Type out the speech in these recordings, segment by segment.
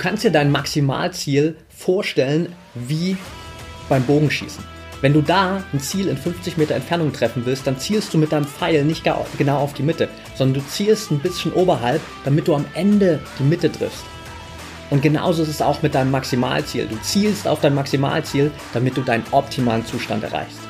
kannst dir dein Maximalziel vorstellen wie beim Bogenschießen. Wenn du da ein Ziel in 50 Meter Entfernung treffen willst, dann zielst du mit deinem Pfeil nicht genau auf die Mitte, sondern du zielst ein bisschen oberhalb, damit du am Ende die Mitte triffst. Und genauso ist es auch mit deinem Maximalziel. Du zielst auf dein Maximalziel, damit du deinen optimalen Zustand erreichst.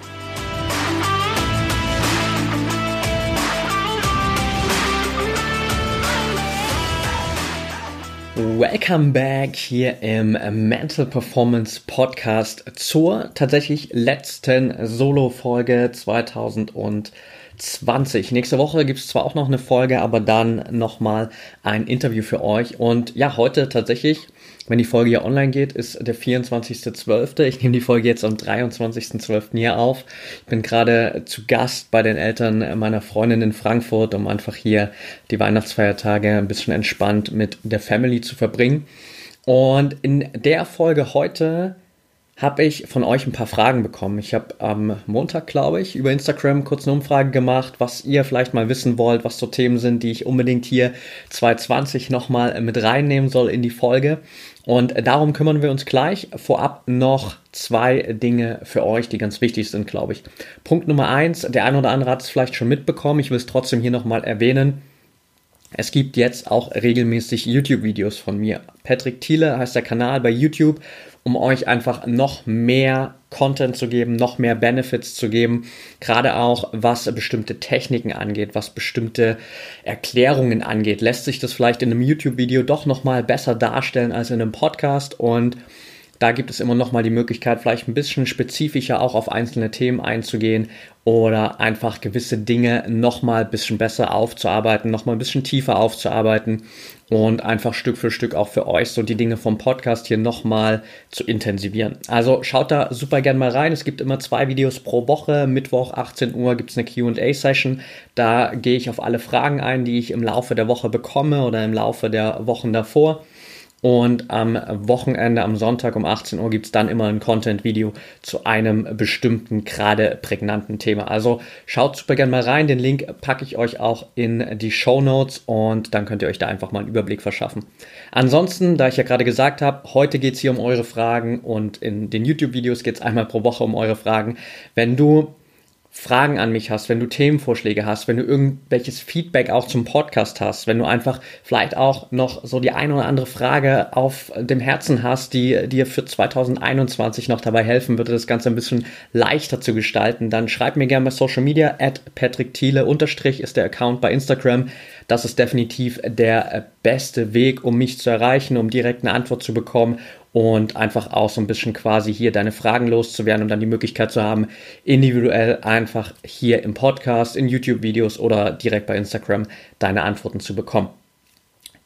Welcome back hier im Mental Performance Podcast zur tatsächlich letzten Solo-Folge 2020. Nächste Woche gibt es zwar auch noch eine Folge, aber dann nochmal ein Interview für euch. Und ja, heute tatsächlich wenn die Folge hier online geht, ist der 24.12. Ich nehme die Folge jetzt am 23.12. hier auf. Ich bin gerade zu Gast bei den Eltern meiner Freundin in Frankfurt, um einfach hier die Weihnachtsfeiertage ein bisschen entspannt mit der Family zu verbringen. Und in der Folge heute habe ich von euch ein paar Fragen bekommen. Ich habe am Montag, glaube ich, über Instagram kurz eine Umfrage gemacht, was ihr vielleicht mal wissen wollt, was so Themen sind, die ich unbedingt hier 2020 nochmal mit reinnehmen soll in die Folge. Und darum kümmern wir uns gleich. Vorab noch zwei Dinge für euch, die ganz wichtig sind, glaube ich. Punkt Nummer eins, der eine oder andere hat es vielleicht schon mitbekommen, ich will es trotzdem hier nochmal erwähnen. Es gibt jetzt auch regelmäßig YouTube-Videos von mir. Patrick Thiele heißt der Kanal bei YouTube um euch einfach noch mehr Content zu geben, noch mehr Benefits zu geben, gerade auch was bestimmte Techniken angeht, was bestimmte Erklärungen angeht, lässt sich das vielleicht in einem YouTube-Video doch noch mal besser darstellen als in einem Podcast? Und da gibt es immer noch mal die Möglichkeit, vielleicht ein bisschen spezifischer auch auf einzelne Themen einzugehen oder einfach gewisse Dinge noch mal ein bisschen besser aufzuarbeiten, noch mal ein bisschen tiefer aufzuarbeiten und einfach Stück für Stück auch für euch so die Dinge vom Podcast hier nochmal zu intensivieren. Also schaut da super gern mal rein. Es gibt immer zwei Videos pro Woche. Mittwoch 18 Uhr gibt es eine QA-Session. Da gehe ich auf alle Fragen ein, die ich im Laufe der Woche bekomme oder im Laufe der Wochen davor. Und am Wochenende, am Sonntag um 18 Uhr gibt es dann immer ein Content-Video zu einem bestimmten, gerade prägnanten Thema. Also schaut super gerne mal rein. Den Link packe ich euch auch in die Show Notes und dann könnt ihr euch da einfach mal einen Überblick verschaffen. Ansonsten, da ich ja gerade gesagt habe, heute geht es hier um eure Fragen und in den YouTube-Videos geht es einmal pro Woche um eure Fragen. Wenn du Fragen an mich hast, wenn du Themenvorschläge hast, wenn du irgendwelches Feedback auch zum Podcast hast, wenn du einfach vielleicht auch noch so die eine oder andere Frage auf dem Herzen hast, die dir für 2021 noch dabei helfen würde, das Ganze ein bisschen leichter zu gestalten, dann schreib mir gerne bei Social Media at Patrick Thiele unterstrich ist der Account bei Instagram. Das ist definitiv der beste Weg, um mich zu erreichen, um direkt eine Antwort zu bekommen und einfach auch so ein bisschen quasi hier deine Fragen loszuwerden und dann die Möglichkeit zu haben, individuell einfach hier im Podcast, in YouTube-Videos oder direkt bei Instagram deine Antworten zu bekommen.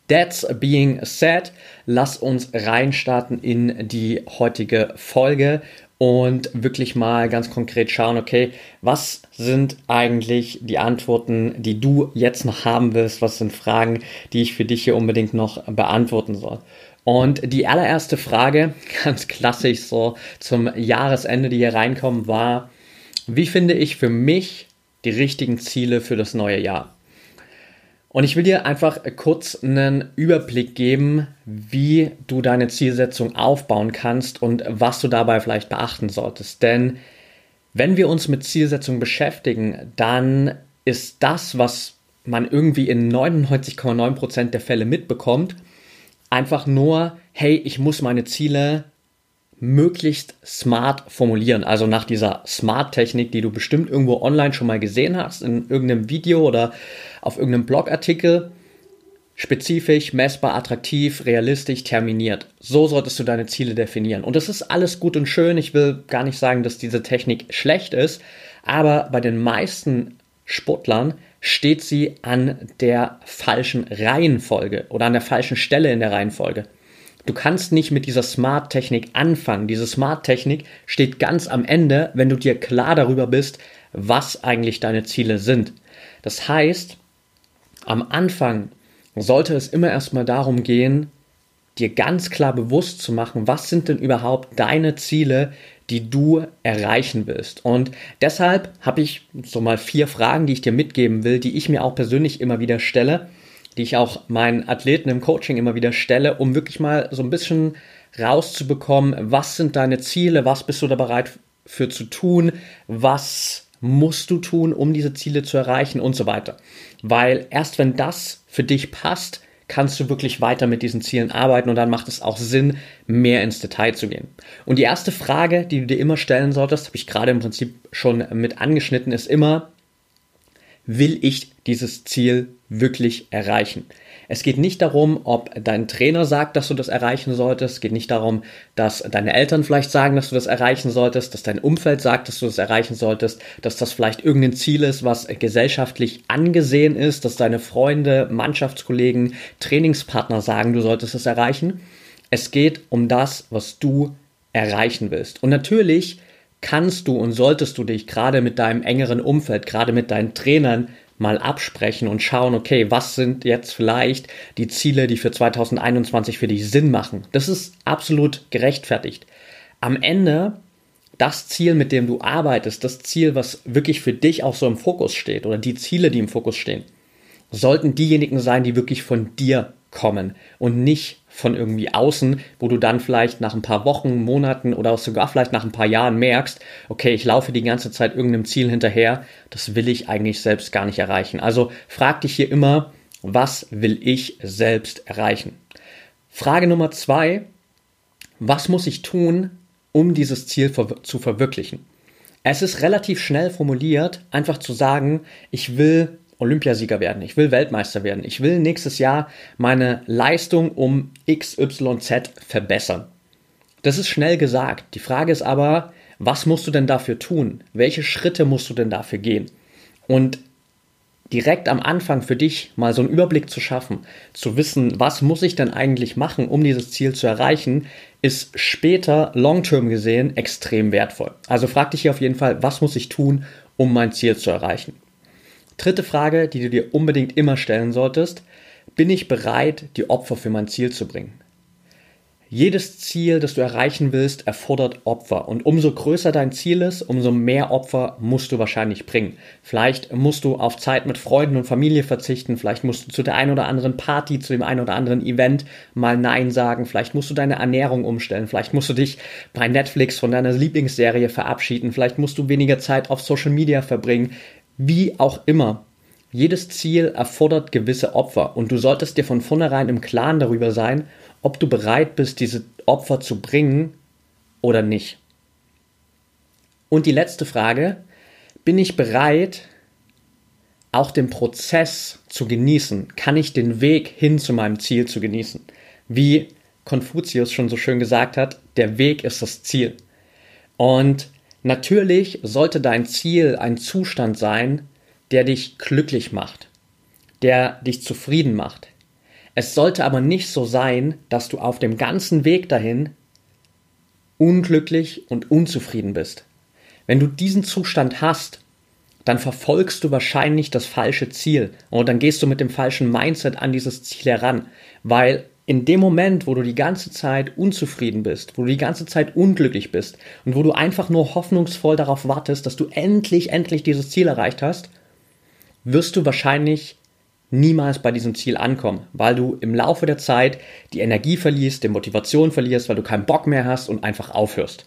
That's being said, lass uns reinstarten in die heutige Folge und wirklich mal ganz konkret schauen, okay, was sind eigentlich die Antworten, die du jetzt noch haben willst? Was sind Fragen, die ich für dich hier unbedingt noch beantworten soll? Und die allererste Frage, ganz klassisch so zum Jahresende, die hier reinkommen, war, wie finde ich für mich die richtigen Ziele für das neue Jahr? Und ich will dir einfach kurz einen Überblick geben, wie du deine Zielsetzung aufbauen kannst und was du dabei vielleicht beachten solltest. Denn wenn wir uns mit Zielsetzung beschäftigen, dann ist das, was man irgendwie in 99,9% der Fälle mitbekommt, einfach nur, hey, ich muss meine Ziele möglichst smart formulieren. Also nach dieser Smart-Technik, die du bestimmt irgendwo online schon mal gesehen hast, in irgendeinem Video oder auf irgendeinem Blogartikel. Spezifisch, messbar, attraktiv, realistisch, terminiert. So solltest du deine Ziele definieren. Und das ist alles gut und schön. Ich will gar nicht sagen, dass diese Technik schlecht ist, aber bei den meisten Sportlern steht sie an der falschen Reihenfolge oder an der falschen Stelle in der Reihenfolge. Du kannst nicht mit dieser Smart-Technik anfangen. Diese Smart-Technik steht ganz am Ende, wenn du dir klar darüber bist, was eigentlich deine Ziele sind. Das heißt, am Anfang sollte es immer erstmal darum gehen, dir ganz klar bewusst zu machen, was sind denn überhaupt deine Ziele, die du erreichen willst. Und deshalb habe ich so mal vier Fragen, die ich dir mitgeben will, die ich mir auch persönlich immer wieder stelle, die ich auch meinen Athleten im Coaching immer wieder stelle, um wirklich mal so ein bisschen rauszubekommen, was sind deine Ziele, was bist du da bereit für zu tun, was musst du tun, um diese Ziele zu erreichen und so weiter. Weil erst wenn das für dich passt, kannst du wirklich weiter mit diesen Zielen arbeiten und dann macht es auch Sinn, mehr ins Detail zu gehen. Und die erste Frage, die du dir immer stellen solltest, habe ich gerade im Prinzip schon mit angeschnitten, ist immer, will ich dieses Ziel wirklich erreichen? Es geht nicht darum, ob dein Trainer sagt, dass du das erreichen solltest. Es geht nicht darum, dass deine Eltern vielleicht sagen, dass du das erreichen solltest, dass dein Umfeld sagt, dass du das erreichen solltest, dass das vielleicht irgendein Ziel ist, was gesellschaftlich angesehen ist, dass deine Freunde, Mannschaftskollegen, Trainingspartner sagen, du solltest es erreichen. Es geht um das, was du erreichen willst. Und natürlich kannst du und solltest du dich gerade mit deinem engeren Umfeld, gerade mit deinen Trainern mal absprechen und schauen, okay, was sind jetzt vielleicht die Ziele, die für 2021 für dich Sinn machen. Das ist absolut gerechtfertigt. Am Ende das Ziel, mit dem du arbeitest, das Ziel, was wirklich für dich auch so im Fokus steht oder die Ziele, die im Fokus stehen, sollten diejenigen sein, die wirklich von dir kommen und nicht von irgendwie außen, wo du dann vielleicht nach ein paar Wochen, Monaten oder sogar vielleicht nach ein paar Jahren merkst, okay, ich laufe die ganze Zeit irgendeinem Ziel hinterher, das will ich eigentlich selbst gar nicht erreichen. Also frag dich hier immer, was will ich selbst erreichen? Frage Nummer zwei, was muss ich tun, um dieses Ziel zu verwirklichen? Es ist relativ schnell formuliert, einfach zu sagen, ich will Olympiasieger werden, ich will Weltmeister werden, ich will nächstes Jahr meine Leistung um XYZ verbessern. Das ist schnell gesagt. Die Frage ist aber, was musst du denn dafür tun? Welche Schritte musst du denn dafür gehen? Und direkt am Anfang für dich mal so einen Überblick zu schaffen, zu wissen, was muss ich denn eigentlich machen, um dieses Ziel zu erreichen, ist später long-term gesehen extrem wertvoll. Also frag dich hier auf jeden Fall, was muss ich tun, um mein Ziel zu erreichen? Dritte Frage, die du dir unbedingt immer stellen solltest. Bin ich bereit, die Opfer für mein Ziel zu bringen? Jedes Ziel, das du erreichen willst, erfordert Opfer. Und umso größer dein Ziel ist, umso mehr Opfer musst du wahrscheinlich bringen. Vielleicht musst du auf Zeit mit Freunden und Familie verzichten. Vielleicht musst du zu der einen oder anderen Party, zu dem einen oder anderen Event mal Nein sagen. Vielleicht musst du deine Ernährung umstellen. Vielleicht musst du dich bei Netflix von deiner Lieblingsserie verabschieden. Vielleicht musst du weniger Zeit auf Social Media verbringen. Wie auch immer, jedes Ziel erfordert gewisse Opfer und du solltest dir von vornherein im Klaren darüber sein, ob du bereit bist, diese Opfer zu bringen oder nicht. Und die letzte Frage, bin ich bereit, auch den Prozess zu genießen? Kann ich den Weg hin zu meinem Ziel zu genießen? Wie Konfuzius schon so schön gesagt hat, der Weg ist das Ziel. Und Natürlich sollte dein Ziel ein Zustand sein, der dich glücklich macht, der dich zufrieden macht. Es sollte aber nicht so sein, dass du auf dem ganzen Weg dahin unglücklich und unzufrieden bist. Wenn du diesen Zustand hast, dann verfolgst du wahrscheinlich das falsche Ziel und dann gehst du mit dem falschen Mindset an dieses Ziel heran, weil in dem Moment, wo du die ganze Zeit unzufrieden bist, wo du die ganze Zeit unglücklich bist und wo du einfach nur hoffnungsvoll darauf wartest, dass du endlich, endlich dieses Ziel erreicht hast, wirst du wahrscheinlich niemals bei diesem Ziel ankommen, weil du im Laufe der Zeit die Energie verlierst, die Motivation verlierst, weil du keinen Bock mehr hast und einfach aufhörst.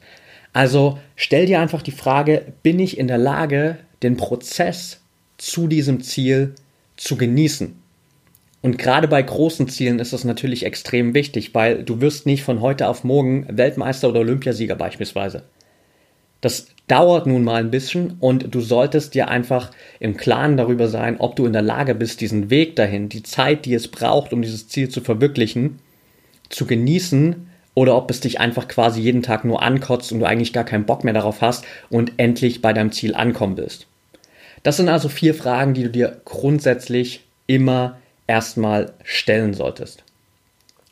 Also stell dir einfach die Frage, bin ich in der Lage, den Prozess zu diesem Ziel zu genießen? Und gerade bei großen Zielen ist das natürlich extrem wichtig, weil du wirst nicht von heute auf morgen Weltmeister oder Olympiasieger beispielsweise. Das dauert nun mal ein bisschen und du solltest dir einfach im Klaren darüber sein, ob du in der Lage bist, diesen Weg dahin, die Zeit, die es braucht, um dieses Ziel zu verwirklichen, zu genießen oder ob es dich einfach quasi jeden Tag nur ankotzt und du eigentlich gar keinen Bock mehr darauf hast und endlich bei deinem Ziel ankommen willst. Das sind also vier Fragen, die du dir grundsätzlich immer erstmal stellen solltest.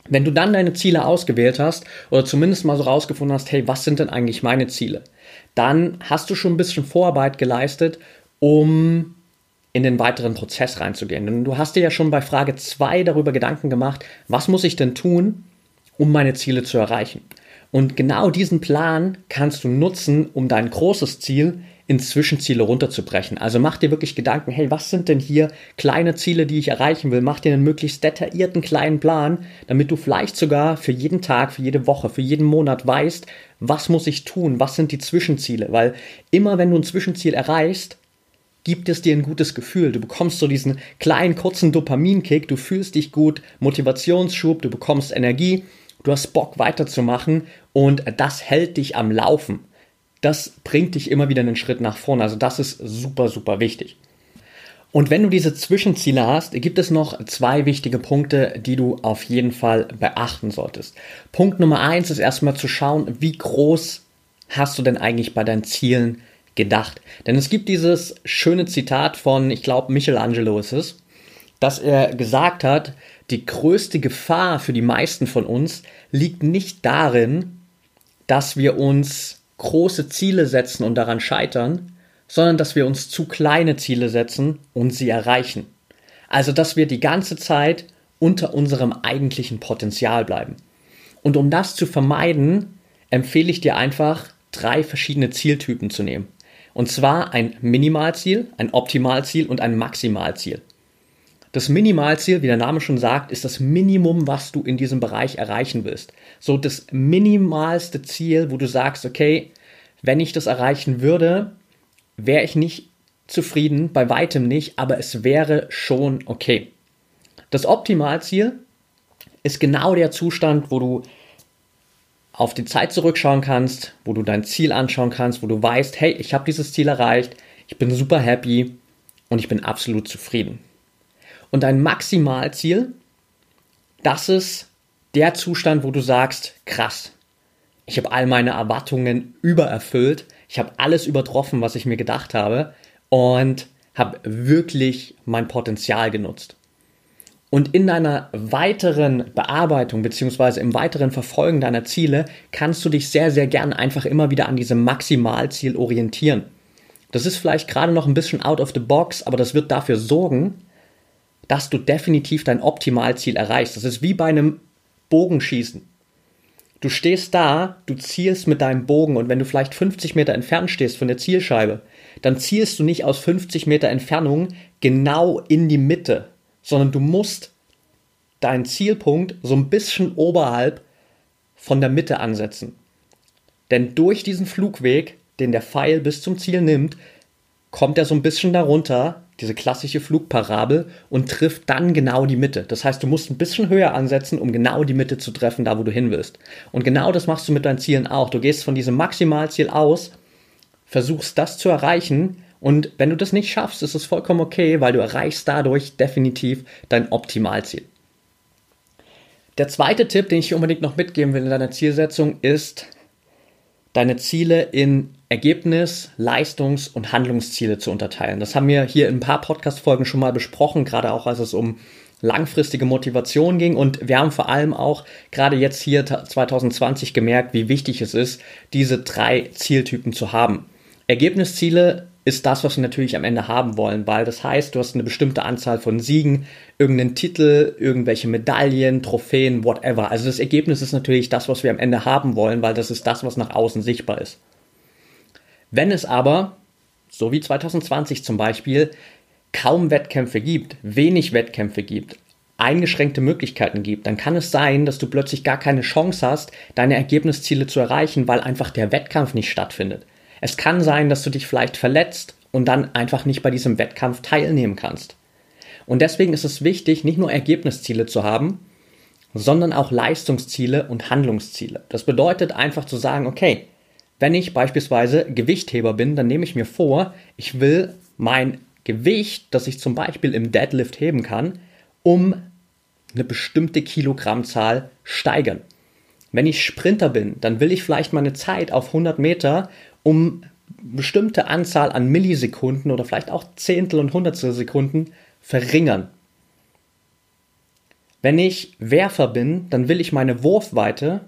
Wenn du dann deine Ziele ausgewählt hast oder zumindest mal so rausgefunden hast, hey, was sind denn eigentlich meine Ziele? Dann hast du schon ein bisschen Vorarbeit geleistet, um in den weiteren Prozess reinzugehen. Denn du hast dir ja schon bei Frage 2 darüber Gedanken gemacht, was muss ich denn tun, um meine Ziele zu erreichen? Und genau diesen Plan kannst du nutzen, um dein großes Ziel in Zwischenziele runterzubrechen. Also mach dir wirklich Gedanken, hey, was sind denn hier kleine Ziele, die ich erreichen will? Mach dir einen möglichst detaillierten kleinen Plan, damit du vielleicht sogar für jeden Tag, für jede Woche, für jeden Monat weißt, was muss ich tun? Was sind die Zwischenziele? Weil immer wenn du ein Zwischenziel erreichst, gibt es dir ein gutes Gefühl. Du bekommst so diesen kleinen, kurzen Dopaminkick, du fühlst dich gut, Motivationsschub, du bekommst Energie, du hast Bock weiterzumachen und das hält dich am Laufen das bringt dich immer wieder einen Schritt nach vorne. Also das ist super, super wichtig. Und wenn du diese Zwischenziele hast, gibt es noch zwei wichtige Punkte, die du auf jeden Fall beachten solltest. Punkt Nummer eins ist erstmal zu schauen, wie groß hast du denn eigentlich bei deinen Zielen gedacht? Denn es gibt dieses schöne Zitat von, ich glaube, Michelangelo ist es, dass er gesagt hat, die größte Gefahr für die meisten von uns liegt nicht darin, dass wir uns große Ziele setzen und daran scheitern, sondern dass wir uns zu kleine Ziele setzen und sie erreichen. Also dass wir die ganze Zeit unter unserem eigentlichen Potenzial bleiben. Und um das zu vermeiden, empfehle ich dir einfach, drei verschiedene Zieltypen zu nehmen. Und zwar ein Minimalziel, ein Optimalziel und ein Maximalziel. Das Minimalziel, wie der Name schon sagt, ist das Minimum, was du in diesem Bereich erreichen willst. So das minimalste Ziel, wo du sagst, okay, wenn ich das erreichen würde, wäre ich nicht zufrieden, bei weitem nicht, aber es wäre schon okay. Das Optimalziel ist genau der Zustand, wo du auf die Zeit zurückschauen kannst, wo du dein Ziel anschauen kannst, wo du weißt, hey, ich habe dieses Ziel erreicht, ich bin super happy und ich bin absolut zufrieden. Und dein Maximalziel, das ist der Zustand, wo du sagst, krass, ich habe all meine Erwartungen übererfüllt, ich habe alles übertroffen, was ich mir gedacht habe und habe wirklich mein Potenzial genutzt. Und in deiner weiteren Bearbeitung beziehungsweise im weiteren Verfolgen deiner Ziele kannst du dich sehr, sehr gern einfach immer wieder an diesem Maximalziel orientieren. Das ist vielleicht gerade noch ein bisschen out of the box, aber das wird dafür sorgen, dass du definitiv dein Optimalziel erreichst. Das ist wie bei einem Bogenschießen. Du stehst da, du zielst mit deinem Bogen und wenn du vielleicht 50 Meter entfernt stehst von der Zielscheibe, dann zielst du nicht aus 50 Meter Entfernung genau in die Mitte, sondern du musst deinen Zielpunkt so ein bisschen oberhalb von der Mitte ansetzen. Denn durch diesen Flugweg, den der Pfeil bis zum Ziel nimmt, kommt er so ein bisschen darunter diese klassische Flugparabel und trifft dann genau die Mitte. Das heißt, du musst ein bisschen höher ansetzen, um genau die Mitte zu treffen, da wo du hin willst. Und genau das machst du mit deinen Zielen auch. Du gehst von diesem Maximalziel aus, versuchst das zu erreichen und wenn du das nicht schaffst, ist es vollkommen okay, weil du erreichst dadurch definitiv dein Optimalziel. Der zweite Tipp, den ich hier unbedingt noch mitgeben will in deiner Zielsetzung, ist, deine Ziele in Ergebnis, Leistungs- und Handlungsziele zu unterteilen. Das haben wir hier in ein paar Podcast-Folgen schon mal besprochen, gerade auch als es um langfristige Motivation ging. Und wir haben vor allem auch gerade jetzt hier 2020 gemerkt, wie wichtig es ist, diese drei Zieltypen zu haben. Ergebnisziele ist das, was wir natürlich am Ende haben wollen, weil das heißt, du hast eine bestimmte Anzahl von Siegen, irgendeinen Titel, irgendwelche Medaillen, Trophäen, whatever. Also das Ergebnis ist natürlich das, was wir am Ende haben wollen, weil das ist das, was nach außen sichtbar ist. Wenn es aber, so wie 2020 zum Beispiel, kaum Wettkämpfe gibt, wenig Wettkämpfe gibt, eingeschränkte Möglichkeiten gibt, dann kann es sein, dass du plötzlich gar keine Chance hast, deine Ergebnisziele zu erreichen, weil einfach der Wettkampf nicht stattfindet. Es kann sein, dass du dich vielleicht verletzt und dann einfach nicht bei diesem Wettkampf teilnehmen kannst. Und deswegen ist es wichtig, nicht nur Ergebnisziele zu haben, sondern auch Leistungsziele und Handlungsziele. Das bedeutet einfach zu sagen, okay, wenn ich beispielsweise Gewichtheber bin, dann nehme ich mir vor, ich will mein Gewicht, das ich zum Beispiel im Deadlift heben kann, um eine bestimmte Kilogrammzahl steigern. Wenn ich Sprinter bin, dann will ich vielleicht meine Zeit auf 100 Meter um bestimmte Anzahl an Millisekunden oder vielleicht auch Zehntel und Hundertstel Sekunden verringern. Wenn ich Werfer bin, dann will ich meine Wurfweite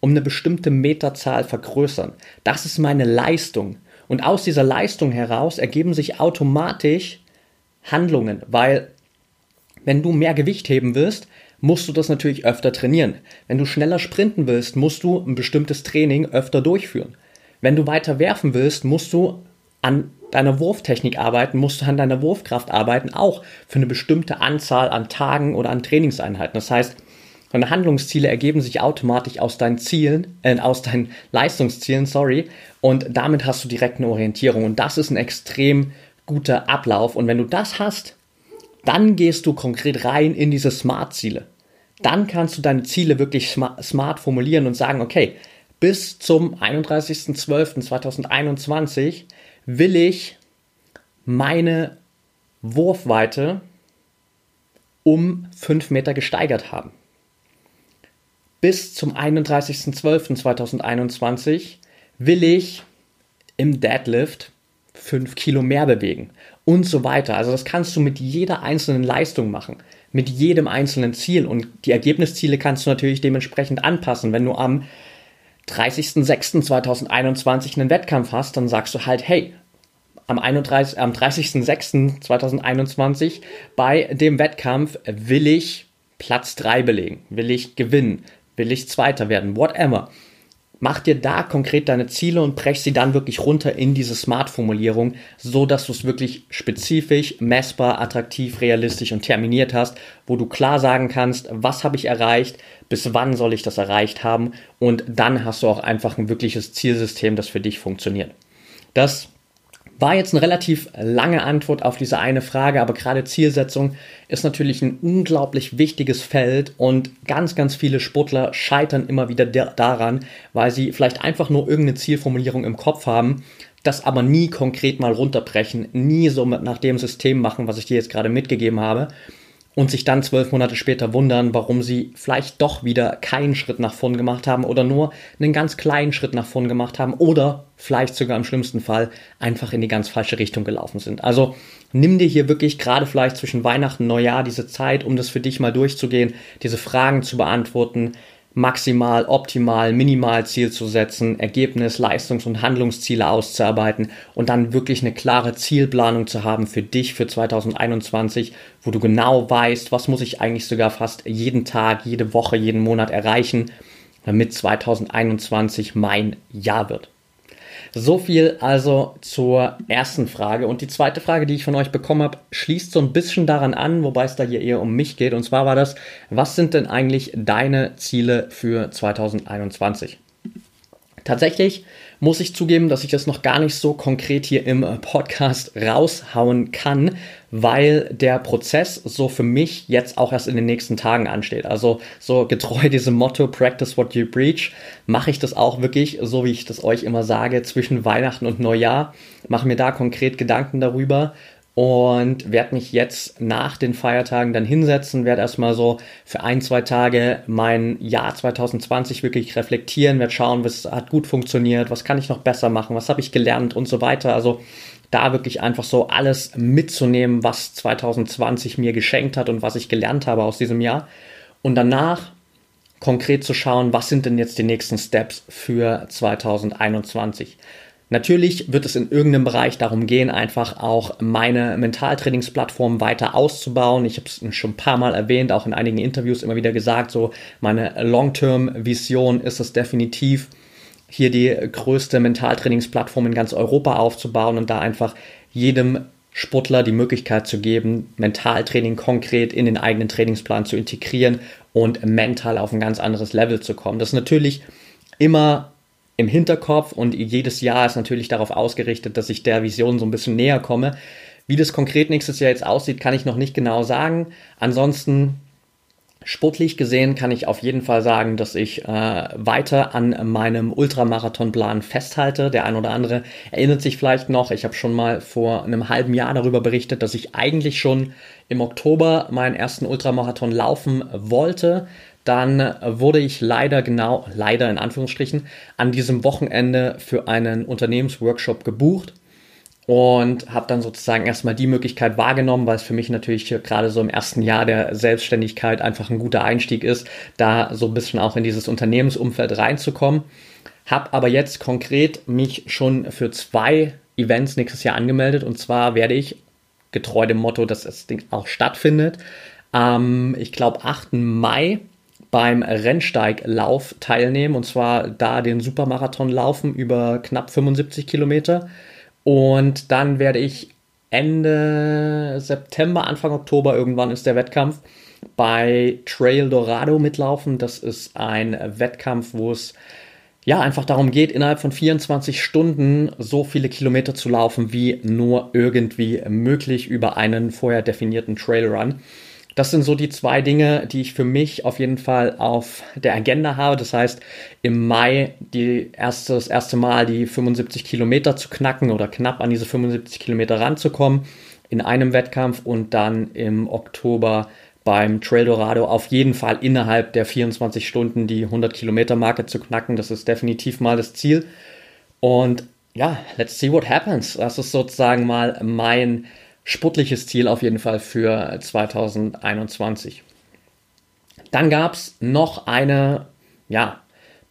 um eine bestimmte Meterzahl vergrößern. Das ist meine Leistung. Und aus dieser Leistung heraus ergeben sich automatisch Handlungen, weil wenn du mehr Gewicht heben willst, musst du das natürlich öfter trainieren. Wenn du schneller sprinten willst, musst du ein bestimmtes Training öfter durchführen. Wenn du weiter werfen willst, musst du an deiner Wurftechnik arbeiten, musst du an deiner Wurfkraft arbeiten, auch für eine bestimmte Anzahl an Tagen oder an Trainingseinheiten. Das heißt, deine Handlungsziele ergeben sich automatisch aus deinen Zielen, äh, aus deinen Leistungszielen, sorry, und damit hast du direkt eine Orientierung. Und das ist ein extrem guter Ablauf. Und wenn du das hast, dann gehst du konkret rein in diese Smart-Ziele. Dann kannst du deine Ziele wirklich smart formulieren und sagen, okay, bis zum 31.12.2021 will ich meine Wurfweite um 5 Meter gesteigert haben. Bis zum 31.12.2021 will ich im Deadlift 5 Kilo mehr bewegen und so weiter. Also das kannst du mit jeder einzelnen Leistung machen, mit jedem einzelnen Ziel und die Ergebnisziele kannst du natürlich dementsprechend anpassen. Wenn du am 30.06.2021 einen Wettkampf hast, dann sagst du halt, hey, am, 31, am 30.06.2021 bei dem Wettkampf will ich Platz 3 belegen, will ich gewinnen, will ich Zweiter werden, whatever mach dir da konkret deine Ziele und brech sie dann wirklich runter in diese Smart-Formulierung, so dass du es wirklich spezifisch, messbar, attraktiv, realistisch und terminiert hast, wo du klar sagen kannst, was habe ich erreicht, bis wann soll ich das erreicht haben und dann hast du auch einfach ein wirkliches Zielsystem, das für dich funktioniert. Das war jetzt eine relativ lange Antwort auf diese eine Frage, aber gerade Zielsetzung ist natürlich ein unglaublich wichtiges Feld und ganz, ganz viele Sportler scheitern immer wieder daran, weil sie vielleicht einfach nur irgendeine Zielformulierung im Kopf haben, das aber nie konkret mal runterbrechen, nie so nach dem System machen, was ich dir jetzt gerade mitgegeben habe und sich dann zwölf Monate später wundern, warum sie vielleicht doch wieder keinen Schritt nach vorn gemacht haben oder nur einen ganz kleinen Schritt nach vorn gemacht haben oder vielleicht sogar im schlimmsten Fall einfach in die ganz falsche Richtung gelaufen sind. Also nimm dir hier wirklich gerade vielleicht zwischen Weihnachten und Neujahr diese Zeit, um das für dich mal durchzugehen, diese Fragen zu beantworten, maximal, optimal, minimal Ziel zu setzen, Ergebnis, Leistungs- und Handlungsziele auszuarbeiten und dann wirklich eine klare Zielplanung zu haben für dich für 2021, wo du genau weißt, was muss ich eigentlich sogar fast jeden Tag, jede Woche, jeden Monat erreichen, damit 2021 mein Jahr wird. So viel also zur ersten Frage. Und die zweite Frage, die ich von euch bekommen habe, schließt so ein bisschen daran an, wobei es da hier eher um mich geht. Und zwar war das, was sind denn eigentlich deine Ziele für 2021? Tatsächlich muss ich zugeben, dass ich das noch gar nicht so konkret hier im Podcast raushauen kann, weil der Prozess so für mich jetzt auch erst in den nächsten Tagen ansteht. Also so getreu diesem Motto Practice what you preach, mache ich das auch wirklich, so wie ich das euch immer sage, zwischen Weihnachten und Neujahr, mache mir da konkret Gedanken darüber, und werde mich jetzt nach den Feiertagen dann hinsetzen, werde erstmal so für ein, zwei Tage mein Jahr 2020 wirklich reflektieren, werde schauen, was hat gut funktioniert, was kann ich noch besser machen, was habe ich gelernt und so weiter. Also da wirklich einfach so alles mitzunehmen, was 2020 mir geschenkt hat und was ich gelernt habe aus diesem Jahr. Und danach konkret zu schauen, was sind denn jetzt die nächsten Steps für 2021. Natürlich wird es in irgendeinem Bereich darum gehen, einfach auch meine Mentaltrainingsplattform weiter auszubauen. Ich habe es schon ein paar Mal erwähnt, auch in einigen Interviews immer wieder gesagt, so meine Long-Term-Vision ist es definitiv, hier die größte Mentaltrainingsplattform in ganz Europa aufzubauen und da einfach jedem Sportler die Möglichkeit zu geben, Mentaltraining konkret in den eigenen Trainingsplan zu integrieren und mental auf ein ganz anderes Level zu kommen. Das ist natürlich immer im Hinterkopf und jedes Jahr ist natürlich darauf ausgerichtet, dass ich der Vision so ein bisschen näher komme. Wie das konkret nächstes Jahr jetzt aussieht, kann ich noch nicht genau sagen. Ansonsten Sportlich gesehen kann ich auf jeden Fall sagen, dass ich äh, weiter an meinem Ultramarathonplan festhalte. Der ein oder andere erinnert sich vielleicht noch, ich habe schon mal vor einem halben Jahr darüber berichtet, dass ich eigentlich schon im Oktober meinen ersten Ultramarathon laufen wollte dann wurde ich leider genau, leider in Anführungsstrichen, an diesem Wochenende für einen Unternehmensworkshop gebucht. und habe dann sozusagen erstmal die Möglichkeit wahrgenommen, weil es für mich natürlich gerade so im ersten Jahr der Selbstständigkeit einfach ein guter Einstieg ist, da so ein bisschen auch in dieses Unternehmensumfeld reinzukommen. Habe aber jetzt konkret mich schon für zwei Events nächstes Jahr angemeldet und zwar werde ich getreu dem Motto, dass das Ding auch stattfindet, am, ich glaube, 8. Mai beim Rennsteiglauf teilnehmen und zwar da den Supermarathon laufen über knapp 75 Kilometer. Und dann werde ich Ende September, Anfang Oktober irgendwann ist der Wettkampf bei Trail Dorado mitlaufen. Das ist ein Wettkampf, wo es ja einfach darum geht, innerhalb von 24 Stunden so viele Kilometer zu laufen, wie nur irgendwie möglich über einen vorher definierten Trailrun. Das sind so die zwei Dinge, die ich für mich auf jeden Fall auf der Agenda habe. Das heißt, im Mai die erste, das erste Mal die 75 Kilometer zu knacken oder knapp an diese 75 Kilometer ranzukommen in einem Wettkampf und dann im Oktober beim Trail Dorado auf jeden Fall innerhalb der 24 Stunden die 100 Kilometer Marke zu knacken. Das ist definitiv mal das Ziel. Und ja, let's see what happens. Das ist sozusagen mal mein sportliches Ziel auf jeden Fall für 2021. Dann gab es noch eine, ja,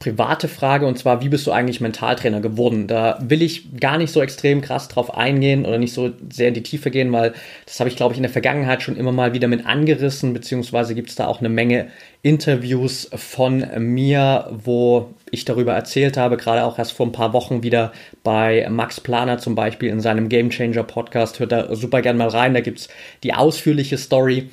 private Frage und zwar, wie bist du eigentlich Mentaltrainer geworden? Da will ich gar nicht so extrem krass drauf eingehen oder nicht so sehr in die Tiefe gehen, weil das habe ich, glaube ich, in der Vergangenheit schon immer mal wieder mit angerissen, beziehungsweise gibt es da auch eine Menge Interviews von mir, wo ich darüber erzählt habe, gerade auch erst vor ein paar Wochen wieder bei Max Planer zum Beispiel in seinem Game Changer Podcast. Hört da super gern mal rein, da gibt es die ausführliche Story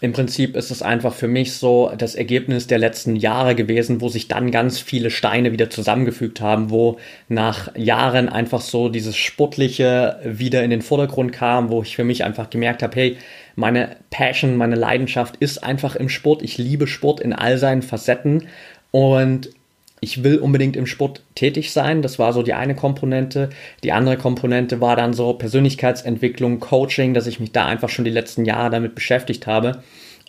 im Prinzip ist es einfach für mich so das Ergebnis der letzten Jahre gewesen, wo sich dann ganz viele Steine wieder zusammengefügt haben, wo nach Jahren einfach so dieses Sportliche wieder in den Vordergrund kam, wo ich für mich einfach gemerkt habe, hey, meine Passion, meine Leidenschaft ist einfach im Sport. Ich liebe Sport in all seinen Facetten und ich will unbedingt im Sport tätig sein. Das war so die eine Komponente. Die andere Komponente war dann so Persönlichkeitsentwicklung, Coaching, dass ich mich da einfach schon die letzten Jahre damit beschäftigt habe.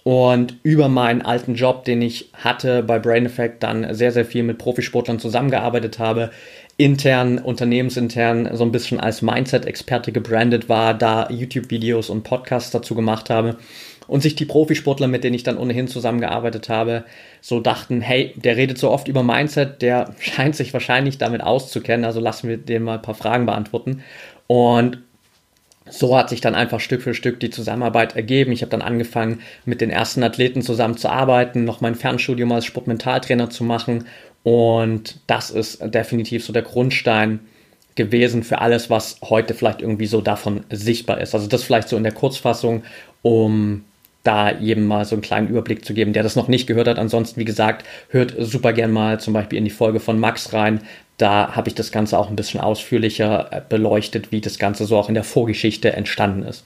Und über meinen alten Job, den ich hatte bei Brain Effect, dann sehr, sehr viel mit Profisportlern zusammengearbeitet habe, intern, unternehmensintern so ein bisschen als Mindset-Experte gebrandet war, da YouTube-Videos und Podcasts dazu gemacht habe und sich die Profisportler, mit denen ich dann ohnehin zusammengearbeitet habe, so dachten, hey, der redet so oft über Mindset, der scheint sich wahrscheinlich damit auszukennen, also lassen wir dem mal ein paar Fragen beantworten. Und so hat sich dann einfach Stück für Stück die Zusammenarbeit ergeben. Ich habe dann angefangen, mit den ersten Athleten zusammenzuarbeiten, noch mein Fernstudium als Sportmentaltrainer zu machen. Und das ist definitiv so der Grundstein gewesen für alles, was heute vielleicht irgendwie so davon sichtbar ist. Also das vielleicht so in der Kurzfassung, um da jedem mal so einen kleinen Überblick zu geben, der das noch nicht gehört hat. Ansonsten, wie gesagt, hört super gern mal zum Beispiel in die Folge von Max rein. Da habe ich das Ganze auch ein bisschen ausführlicher äh, beleuchtet, wie das Ganze so auch in der Vorgeschichte entstanden ist.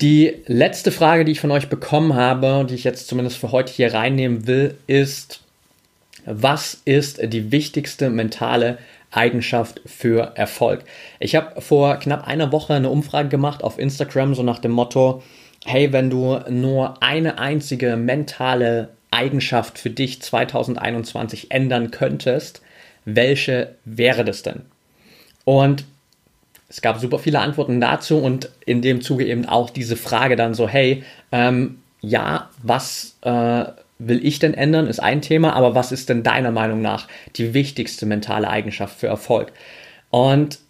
Die letzte Frage, die ich von euch bekommen habe, die ich jetzt zumindest für heute hier reinnehmen will, ist, was ist die wichtigste mentale Eigenschaft für Erfolg? Ich habe vor knapp einer Woche eine Umfrage gemacht auf Instagram, so nach dem Motto, hey, wenn du nur eine einzige mentale Eigenschaft für dich 2021 ändern könntest, welche wäre das denn? Und es gab super viele Antworten dazu und in dem Zuge eben auch diese Frage dann so, hey, ähm, ja, was äh, will ich denn ändern, ist ein Thema, aber was ist denn deiner Meinung nach die wichtigste mentale Eigenschaft für Erfolg? Und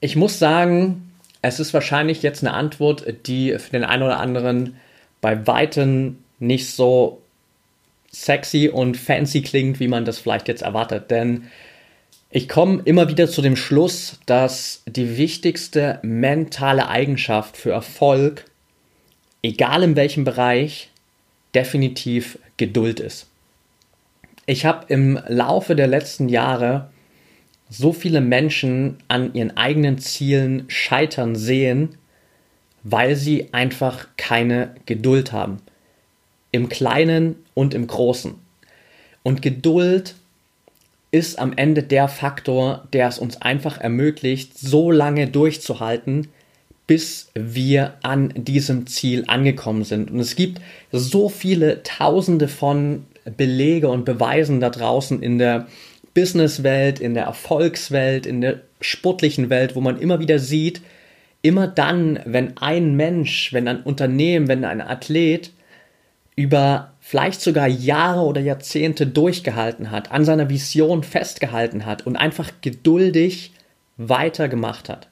ich muss sagen, es ist wahrscheinlich jetzt eine Antwort, die für den einen oder anderen bei Weitem nicht so sexy und fancy klingt, wie man das vielleicht jetzt erwartet. Denn ich komme immer wieder zu dem Schluss, dass die wichtigste mentale Eigenschaft für Erfolg, egal in welchem Bereich, definitiv Geduld ist. Ich habe im Laufe der letzten Jahre so viele Menschen an ihren eigenen Zielen scheitern sehen, weil sie einfach keine Geduld haben. Im Kleinen und im Großen. Und Geduld ist am Ende der Faktor, der es uns einfach ermöglicht, so lange durchzuhalten, bis wir an diesem Ziel angekommen sind. Und es gibt so viele Tausende von Belege und Beweisen da draußen in der Businesswelt, in der Erfolgswelt, in der sportlichen Welt, wo man immer wieder sieht, immer dann, wenn ein Mensch, wenn ein Unternehmen, wenn ein Athlet über vielleicht sogar Jahre oder Jahrzehnte durchgehalten hat, an seiner Vision festgehalten hat und einfach geduldig weitergemacht hat,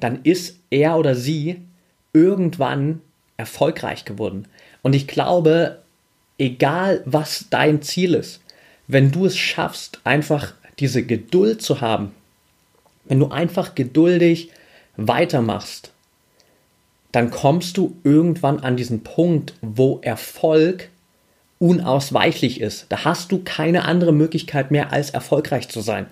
dann ist er oder sie irgendwann erfolgreich geworden. Und ich glaube, egal was dein Ziel ist, wenn du es schaffst, einfach diese Geduld zu haben, wenn du einfach geduldig weitermachst, dann kommst du irgendwann an diesen Punkt, wo Erfolg unausweichlich ist. Da hast du keine andere Möglichkeit mehr, als erfolgreich zu sein.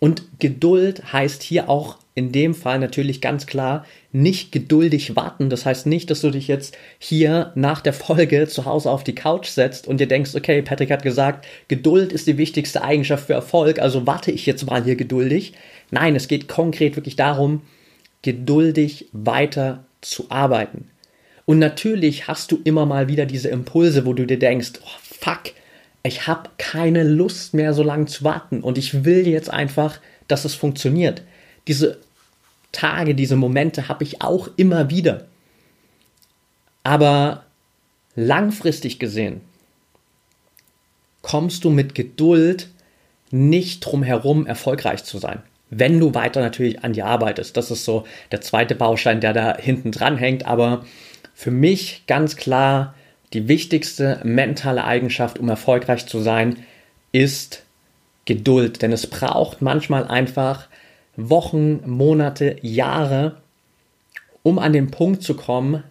Und Geduld heißt hier auch in dem Fall natürlich ganz klar nicht geduldig warten. Das heißt nicht, dass du dich jetzt hier nach der Folge zu Hause auf die Couch setzt und dir denkst, okay, Patrick hat gesagt, Geduld ist die wichtigste Eigenschaft für Erfolg, also warte ich jetzt mal hier geduldig. Nein, es geht konkret wirklich darum, geduldig weiter zu arbeiten. Und natürlich hast du immer mal wieder diese Impulse, wo du dir denkst, oh, fuck, ich habe keine Lust mehr so lange zu warten und ich will jetzt einfach, dass es funktioniert. Diese Tage, diese Momente habe ich auch immer wieder. Aber langfristig gesehen kommst du mit Geduld nicht drum herum, erfolgreich zu sein. Wenn du weiter natürlich an dir arbeitest. Das ist so der zweite Baustein, der da hinten dran hängt. Aber für mich ganz klar, die wichtigste mentale Eigenschaft, um erfolgreich zu sein, ist Geduld. Denn es braucht manchmal einfach Wochen, Monate, Jahre, um an den Punkt zu kommen,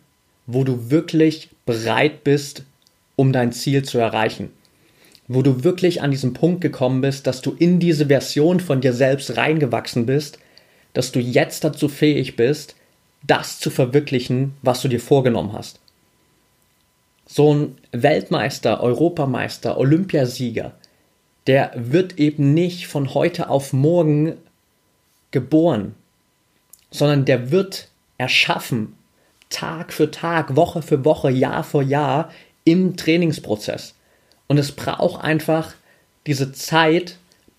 wo du wirklich bereit bist, um dein Ziel zu erreichen. Wo du wirklich an diesen Punkt gekommen bist, dass du in diese Version von dir selbst reingewachsen bist, dass du jetzt dazu fähig bist, das zu verwirklichen, was du dir vorgenommen hast. So ein Weltmeister, Europameister, Olympiasieger, der wird eben nicht von heute auf morgen geboren, sondern der wird erschaffen, Tag für Tag, Woche für Woche, Jahr für Jahr im Trainingsprozess. Und es braucht einfach diese Zeit,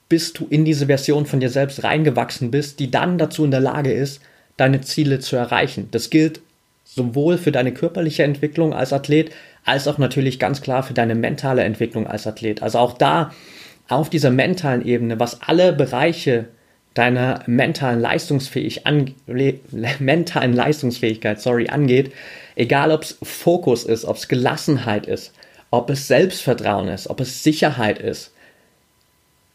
bis du in diese Version von dir selbst reingewachsen bist, die dann dazu in der Lage ist, deine Ziele zu erreichen. Das gilt sowohl für deine körperliche Entwicklung als Athlet, als auch natürlich ganz klar für deine mentale Entwicklung als Athlet. Also auch da auf dieser mentalen Ebene, was alle Bereiche deiner mentalen, Leistungsfähig an, mentalen Leistungsfähigkeit sorry, angeht, egal ob es Fokus ist, ob es Gelassenheit ist, ob es Selbstvertrauen ist, ob es Sicherheit ist,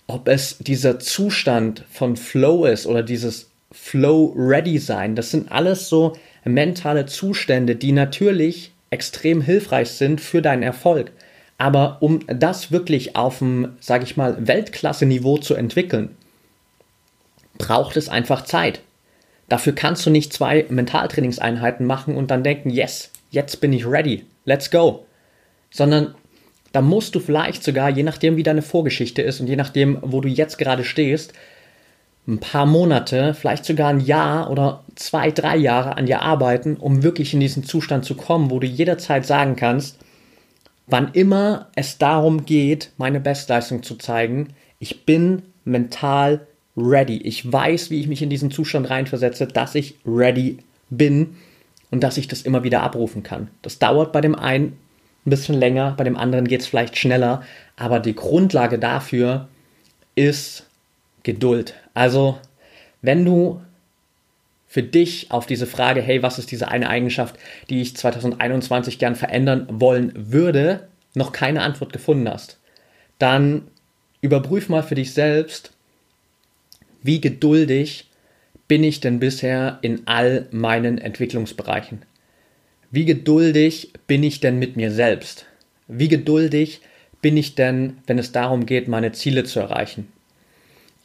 ob es dieser Zustand von Flow ist oder dieses Flow-Ready sein, das sind alles so mentale Zustände, die natürlich extrem hilfreich sind für deinen Erfolg. Aber um das wirklich auf dem, sage ich mal, Weltklasse-Niveau zu entwickeln, braucht es einfach Zeit. Dafür kannst du nicht zwei Mentaltrainingseinheiten machen und dann denken, yes, jetzt bin ich ready, let's go. Sondern da musst du vielleicht sogar, je nachdem wie deine Vorgeschichte ist und je nachdem, wo du jetzt gerade stehst, ein paar Monate, vielleicht sogar ein Jahr oder zwei, drei Jahre an dir arbeiten, um wirklich in diesen Zustand zu kommen, wo du jederzeit sagen kannst, wann immer es darum geht, meine Bestleistung zu zeigen, ich bin mental ready. Ich weiß, wie ich mich in diesen Zustand reinversetze, dass ich ready bin und dass ich das immer wieder abrufen kann. Das dauert bei dem einen ein bisschen länger, bei dem anderen geht es vielleicht schneller, aber die Grundlage dafür ist Geduld. Also, wenn du für dich auf diese Frage, hey, was ist diese eine Eigenschaft, die ich 2021 gern verändern wollen würde, noch keine Antwort gefunden hast, dann überprüf mal für dich selbst, wie geduldig bin ich denn bisher in all meinen Entwicklungsbereichen? Wie geduldig bin ich denn mit mir selbst? Wie geduldig bin ich denn, wenn es darum geht, meine Ziele zu erreichen?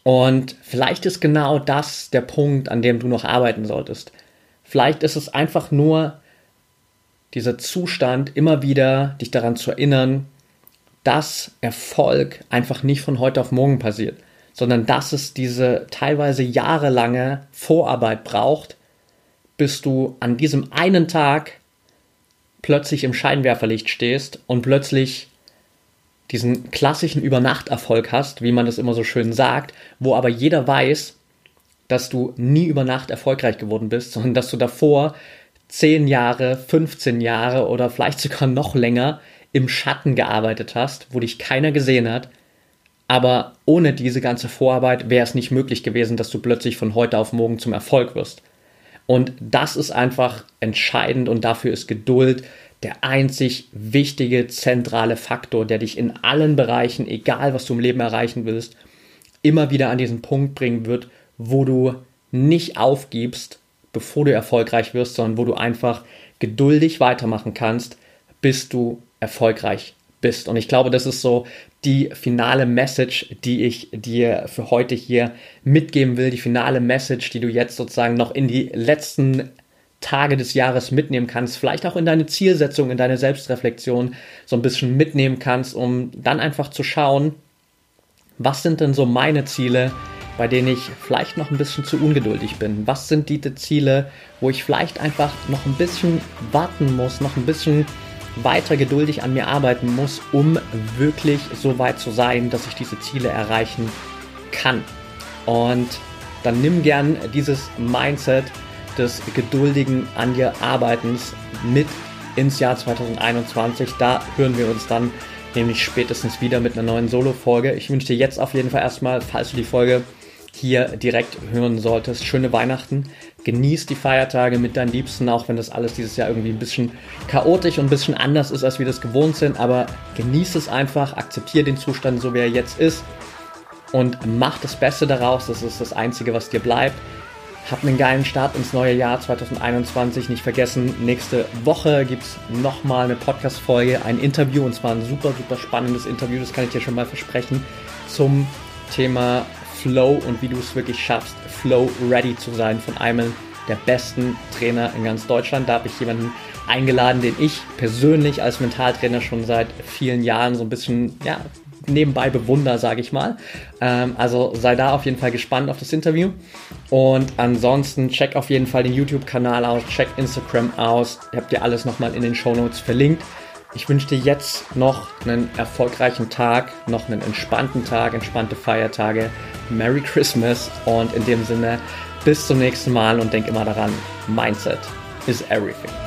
Und vielleicht ist genau das der Punkt, an dem du noch arbeiten solltest. Vielleicht ist es einfach nur dieser Zustand, immer wieder dich daran zu erinnern, dass Erfolg einfach nicht von heute auf morgen passiert sondern dass es diese teilweise jahrelange Vorarbeit braucht, bis du an diesem einen Tag plötzlich im Scheinwerferlicht stehst und plötzlich diesen klassischen Übernachterfolg hast, wie man das immer so schön sagt, wo aber jeder weiß, dass du nie über Nacht erfolgreich geworden bist, sondern dass du davor 10 Jahre, 15 Jahre oder vielleicht sogar noch länger im Schatten gearbeitet hast, wo dich keiner gesehen hat. Aber ohne diese ganze Vorarbeit wäre es nicht möglich gewesen, dass du plötzlich von heute auf morgen zum Erfolg wirst. Und das ist einfach entscheidend und dafür ist Geduld der einzig wichtige zentrale Faktor, der dich in allen Bereichen, egal was du im Leben erreichen willst, immer wieder an diesen Punkt bringen wird, wo du nicht aufgibst, bevor du erfolgreich wirst, sondern wo du einfach geduldig weitermachen kannst, bis du erfolgreich bist. Und ich glaube, das ist so die finale Message, die ich dir für heute hier mitgeben will, die finale Message, die du jetzt sozusagen noch in die letzten Tage des Jahres mitnehmen kannst, vielleicht auch in deine Zielsetzung, in deine Selbstreflexion so ein bisschen mitnehmen kannst, um dann einfach zu schauen, was sind denn so meine Ziele, bei denen ich vielleicht noch ein bisschen zu ungeduldig bin? Was sind die Ziele, wo ich vielleicht einfach noch ein bisschen warten muss, noch ein bisschen weiter geduldig an mir arbeiten muss, um wirklich so weit zu sein, dass ich diese Ziele erreichen kann? Und dann nimm gern dieses Mindset des geduldigen an dir Arbeitens mit ins Jahr 2021. Da hören wir uns dann nämlich spätestens wieder mit einer neuen Solo-Folge. Ich wünsche dir jetzt auf jeden Fall erstmal, falls du die Folge hier direkt hören solltest, schöne Weihnachten. Genieß die Feiertage mit deinen Liebsten, auch wenn das alles dieses Jahr irgendwie ein bisschen chaotisch und ein bisschen anders ist, als wir das gewohnt sind. Aber genieß es einfach, akzeptiere den Zustand, so wie er jetzt ist und mach das Beste daraus. Das ist das Einzige, was dir bleibt. Hab einen geilen Start ins neue Jahr 2021. Nicht vergessen, nächste Woche gibt es nochmal eine Podcast-Folge, ein Interview und zwar ein super, super spannendes Interview, das kann ich dir schon mal versprechen, zum Thema Flow und wie du es wirklich schaffst, Flow ready zu sein von einem der besten Trainer in ganz Deutschland. Da habe ich jemanden eingeladen, den ich persönlich als Mentaltrainer schon seit vielen Jahren so ein bisschen ja, nebenbei bewundere, sage ich mal. Ähm, also sei da auf jeden Fall gespannt auf das Interview. Und ansonsten check auf jeden Fall den YouTube-Kanal aus, check Instagram aus. Habt ihr alles nochmal in den Show Notes verlinkt. Ich wünsche dir jetzt noch einen erfolgreichen Tag, noch einen entspannten Tag, entspannte Feiertage. Merry Christmas und in dem Sinne bis zum nächsten Mal und denk immer daran, Mindset is everything.